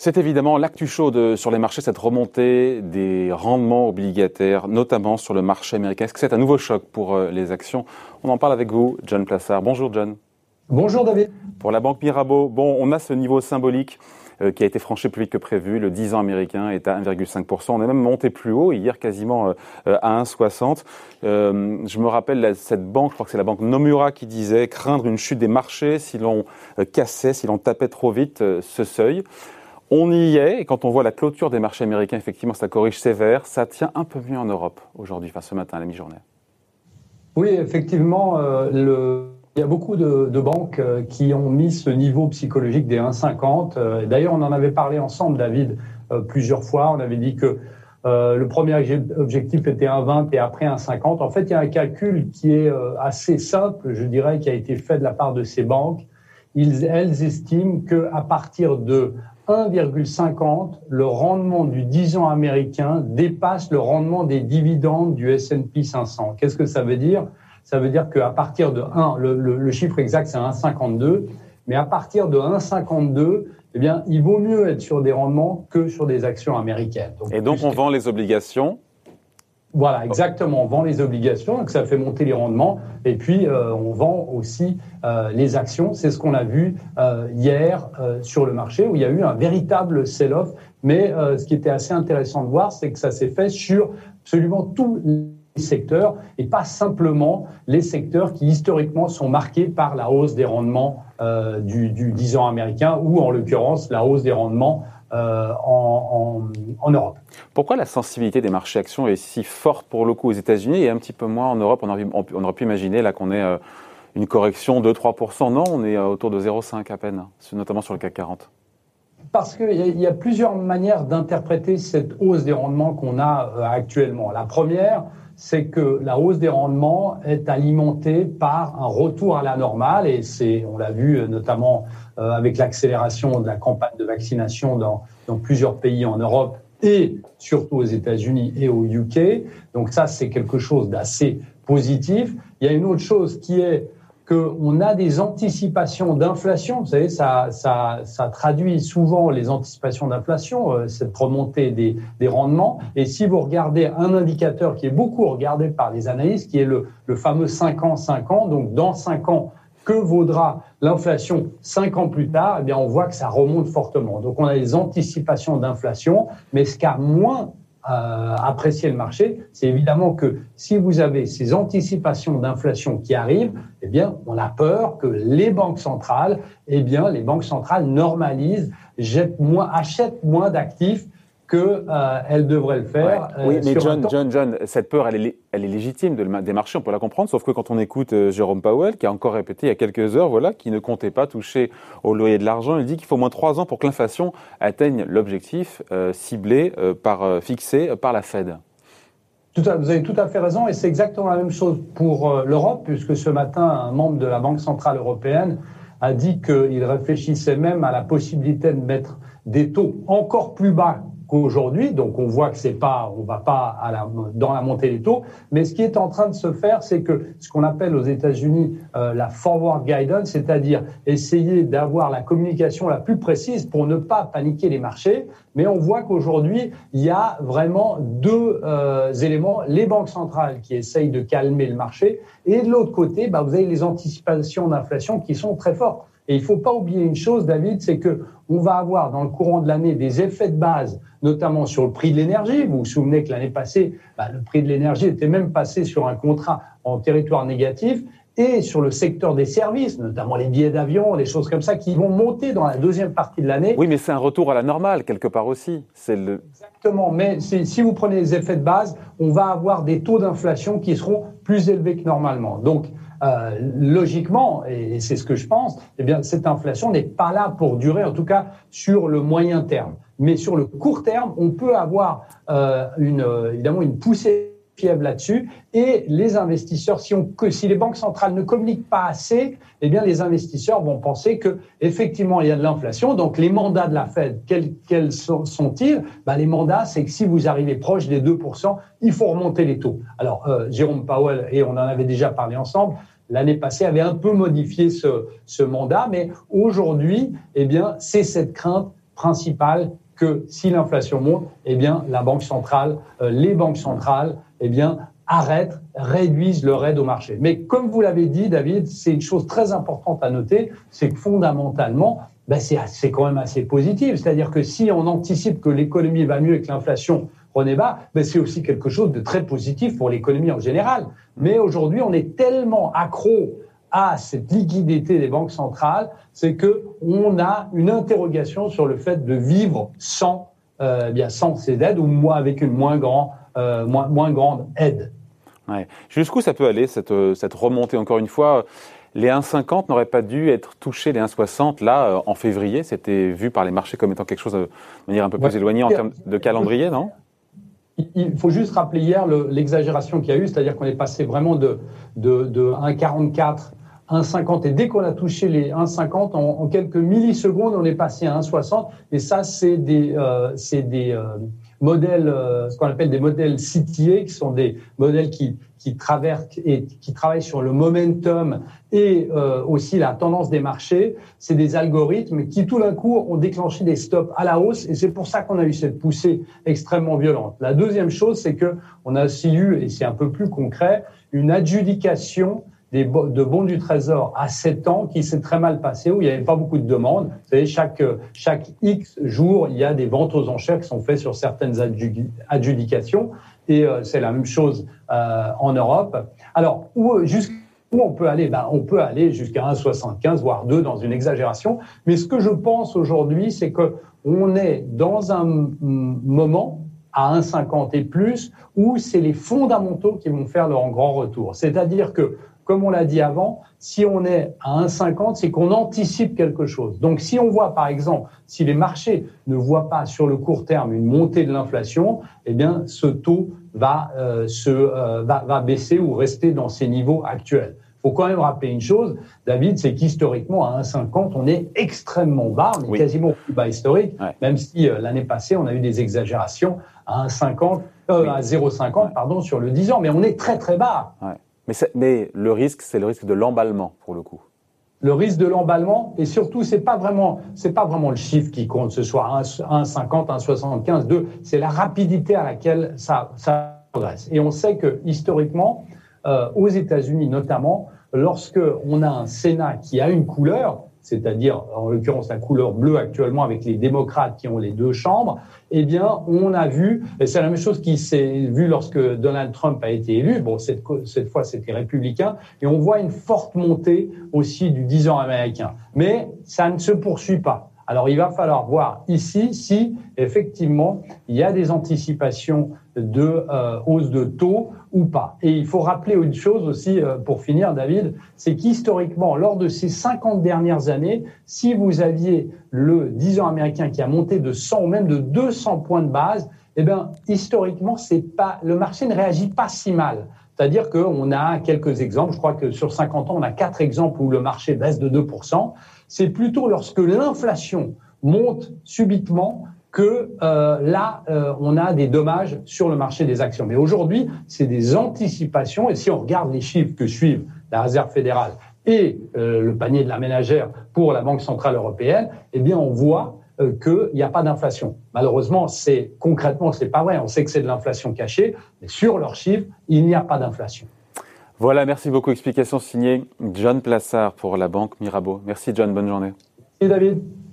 C'est évidemment l'actu chaude sur les marchés, cette remontée des rendements obligataires, notamment sur le marché américain. Est-ce que c'est un nouveau choc pour euh, les actions? On en parle avec vous, John Plassard. Bonjour John. Bonjour David. Pour la Banque Mirabeau, bon, on a ce niveau symbolique euh, qui a été franchi plus vite que prévu. Le 10 ans américain est à 1,5%. On est même monté plus haut, hier quasiment euh, à 1,60. je me rappelle cette banque, je crois que c'est la banque Nomura qui disait craindre une chute des marchés si l'on cassait, si l'on tapait trop vite ce seuil. On y est, et quand on voit la clôture des marchés américains, effectivement, ça corrige sévère. Ça tient un peu mieux en Europe aujourd'hui, enfin ce matin, à la mi-journée. Oui, effectivement, euh, il y a beaucoup de, banques euh, qui ont mis ce niveau psychologique des 1,50. Euh, d'ailleurs, on en avait parlé ensemble, David, plusieurs fois. On avait dit que le premier objectif était 1,20 et après 1,50. En fait, il y a un calcul qui est assez simple, je dirais, qui a été fait de la part de ces banques. elles estiment qu'à partir de 1,50, le rendement du 10 ans américain dépasse le rendement des dividendes du S&P 500. Qu'est-ce que ça veut dire? Ça veut dire qu'à partir de 1, le, chiffre exact c'est 1,52, mais à partir de 1,52, eh bien, il vaut mieux être sur des rendements que sur des actions américaines. Et donc on vend les obligations voilà, exactement. On vend les obligations, donc ça fait monter les rendements. Et puis, euh, on vend aussi euh, les actions. C'est ce qu'on a vu euh, hier sur le marché, où il y a eu un véritable sell-off. Mais ce qui était assez intéressant de voir, c'est que ça s'est fait sur absolument tous les secteurs et pas simplement les secteurs qui historiquement sont marqués par la hausse des rendements du, du 10 ans américain ou en l'occurrence la hausse des rendements euh, en, en, Europe. Pourquoi la sensibilité des marchés actions est si forte pour le coup aux États-Unis et un petit peu moins en Europe? On aurait, on aurait pu imaginer là qu'on ait euh, une correction de 3%. Non, on est euh, autour de 0,5 à peine, notamment sur le CAC 40. Parce qu'il y a plusieurs manières d'interpréter cette hausse des rendements qu'on a actuellement. La première, c'est que la hausse des rendements est alimentée par un retour à la normale, et c'est, on l'a vu euh, notamment euh, avec l'accélération de la campagne de vaccination dans, dans plusieurs pays en Europe et surtout aux États-Unis et au UK. Donc ça, c'est quelque chose d'assez positif. Il y a une autre chose qui est qu'on a des anticipations d'inflation. Vous savez, ça, ça, ça, traduit souvent les anticipations d'inflation, euh, cette remontée des, des, rendements. Et si vous regardez un indicateur qui est beaucoup regardé par les analystes, qui est le, le fameux 5 ans, 5 ans, donc dans 5 ans, que vaudra l'inflation 5 ans plus tard Eh bien, on voit que ça remonte fortement. Donc, on a des anticipations d'inflation, mais ce qu'a moins apprécier le marché, c'est évidemment que si vous avez ces anticipations d'inflation qui arrivent, eh bien, on a peur que les banques centrales, eh bien, les banques centrales normalisent, jettent moins, achètent moins d'actifs qu'elle euh, devrait le faire. oui, euh, mais John, John, John, cette peur, elle est, elle est légitime de des marchés, on peut la comprendre, sauf que quand on écoute euh, Jérôme Powell, qui a encore répété il y a quelques heures, voilà, qui ne comptait pas toucher au loyer de l'argent, il dit qu'il faut au moins trois ans pour que l'inflation atteigne l'objectif ciblé, par, fixé par la Fed. Tout vous avez tout à fait raison, et c'est exactement la même chose pour l'Europe, puisque ce matin, un membre de la Banque Centrale Européenne a dit qu'il réfléchissait même à la possibilité de mettre des taux encore plus bas qu'aujourd'hui. Donc on voit que c'est pas, on va pas à la, dans la montée des taux. Mais ce qui est en train de se faire, c'est que ce qu'on appelle aux États-Unis euh, la forward guidance, c'est-à-dire essayer d'avoir la communication la plus précise pour ne pas paniquer les marchés. Mais on voit qu'aujourd'hui, il y a vraiment deux euh, éléments les banques centrales qui essayent de calmer le marché, et de l'autre côté, bah, vous avez les anticipations d'inflation qui sont très fortes. Et il ne faut pas oublier une chose, David, c'est que on va avoir dans le courant de l'année des effets de base, notamment sur le prix de l'énergie. Vous vous souvenez que l'année passée, bah, le prix de l'énergie était même passé sur un contrat en territoire négatif et sur le secteur des services, notamment les billets d'avion, des choses comme ça, qui vont monter dans la deuxième partie de l'année. Oui, mais c'est un retour à la normale, quelque part aussi. C'est le... Exactement, mais si vous prenez les effets de base, on va avoir des taux d'inflation qui seront plus élevés que normalement. Donc, euh, logiquement, et c'est ce que je pense, eh bien, cette inflation n'est pas là pour durer, en tout cas sur le moyen terme. Mais sur le court terme, on peut avoir euh, une, évidemment une poussée fiable là-dessus. Et les investisseurs, si, on, si les banques centrales ne communiquent pas assez, eh bien, les investisseurs vont penser que effectivement il y a de l'inflation. Donc, les mandats de la Fed, quels, sont-ils? Bah, Les mandats, c'est que si vous arrivez proche des 2%, il faut remonter les taux. Alors, euh, Jérôme Powell, et on en avait déjà parlé ensemble, l'année passée avait un peu modifié ce, ce mandat, mais aujourd'hui, eh bien, c'est cette crainte principal que si l'inflation monte, eh bien, la banque centrale, euh, les banques centrales, eh bien, arrêtent, réduisent leur aide au marché. Mais comme vous l'avez dit, David, c'est une chose très importante à noter, c'est que fondamentalement, ben c'est quand même assez positif. C'est-à-dire que si on anticipe que l'économie va mieux et que l'inflation renaît bas, ben c'est aussi quelque chose de très positif pour l'économie en général. Mais aujourd'hui, on est tellement accro à cette liquidité des banques centrales, c'est que on a une interrogation sur le fait de vivre sans, euh, bien sans ces aides ou moins avec une moins, grand, euh, moins, moins grande aide. Ouais. Jusqu'où ça peut aller cette, euh, cette remontée? Encore une fois, les 1,50 n'auraient pas dû être touchés, les 1,60 là en février. C'était vu par les marchés comme étant quelque chose de manière un peu plus éloignée en termes de calendrier, non? il faut juste rappeler hier l'exagération qu'il y a eu, c'est-à-dire qu'on est passé vraiment de, de, de 1,44 1,50 et dès qu'on a touché les 1,50 en, quelques millisecondes, on est passé à 1,60 et ça c'est des euh, c'est des euh, modèles euh, ce qu'on appelle des modèles CTA qui sont des modèles qui qui traversent et qui travaillent sur le momentum et euh, aussi la tendance des marchés. C'est des algorithmes qui tout d'un coup ont déclenché des stops à la hausse et c'est pour ça qu'on a eu cette poussée extrêmement violente. La deuxième chose, c'est que on a aussi eu et c'est un peu plus concret une adjudication des, de bons du Trésor à 7 ans qui s'est très mal passé, où il n'y avait pas beaucoup de demandes. Vous savez, chaque, chaque X jours, il y a des ventes aux enchères qui sont faites sur certaines adjudications. Et euh, c'est la même chose euh, en Europe. Alors, où, jusqu'où on peut aller? Ben, On peut aller jusqu'à 1,75, voire 2 dans une exagération. Mais ce que je pense aujourd'hui, c'est que on est dans un moment à 1,50 et plus, où c'est les fondamentaux qui vont faire leur grand retour. C'est-à-dire que comme on l'a dit avant, si on est à 1,50, c'est qu'on anticipe quelque chose. Donc si on voit par exemple, si les marchés ne voient pas sur le court terme une montée de l'inflation, eh bien ce taux va, euh, se, euh, va, va baisser ou rester dans ses niveaux actuels. Il faut quand même rappeler une chose, David, c'est qu'historiquement, à 1,50, on est extrêmement bas, on est quasiment au plus bas historique, même si euh, l'année passée, on a eu des exagérations à 1,50, euh, à 0,50, pardon, sur le 10 ans, mais on est très très bas. Ouais. Mais, le risque, c'est le risque de l'emballement pour le coup. Le risque de l'emballement, et surtout, c'est pas vraiment, c'est pas vraiment le chiffre qui compte, ce soit 1,50, 1,75, 2, c'est la rapidité à laquelle ça, ça progresse. Et on sait que historiquement, euh, aux États-Unis notamment, lorsque on a un Sénat qui a une couleur, c'est-à-dire en l'occurrence la couleur bleue actuellement avec les démocrates qui ont les deux chambres, eh bien, on a vu, et c'est la même chose qui s'est vu lorsque Donald Trump a été élu, bon, cette, cette fois c'était républicain, et on voit une forte montée aussi du 10 ans américain. Mais ça ne se poursuit pas. Alors, il va falloir voir ici si effectivement il y a des anticipations de euh, hausse de taux ou pas. Et il faut rappeler une chose aussi euh, pour finir, David, c'est qu'historiquement, lors de ces 50 dernières années, si vous aviez le 10 ans américain qui a monté de 100 ou même de 200 points de base, eh bien, historiquement, c'est pas, le marché ne réagit pas si mal. C'est-à-dire qu'on a quelques exemples. Je crois que sur 50 ans, on a quatre exemples où le marché baisse de 2%. C'est plutôt lorsque l'inflation monte subitement que euh, là, euh, on a des dommages sur le marché des actions. Mais aujourd'hui, c'est des anticipations. Et si on regarde les chiffres que suivent la Réserve fédérale et euh, le panier de la ménagère pour la Banque centrale européenne, eh bien, on voit euh, qu'il n'y a pas d'inflation. Malheureusement, c'est concrètement, c'est pas vrai. On sait que c'est de l'inflation cachée, mais sur leurs chiffres, il n'y a pas d'inflation. Voilà, merci beaucoup. Explication signée John Plassard pour la banque Mirabeau. Merci John, bonne journée. Merci David.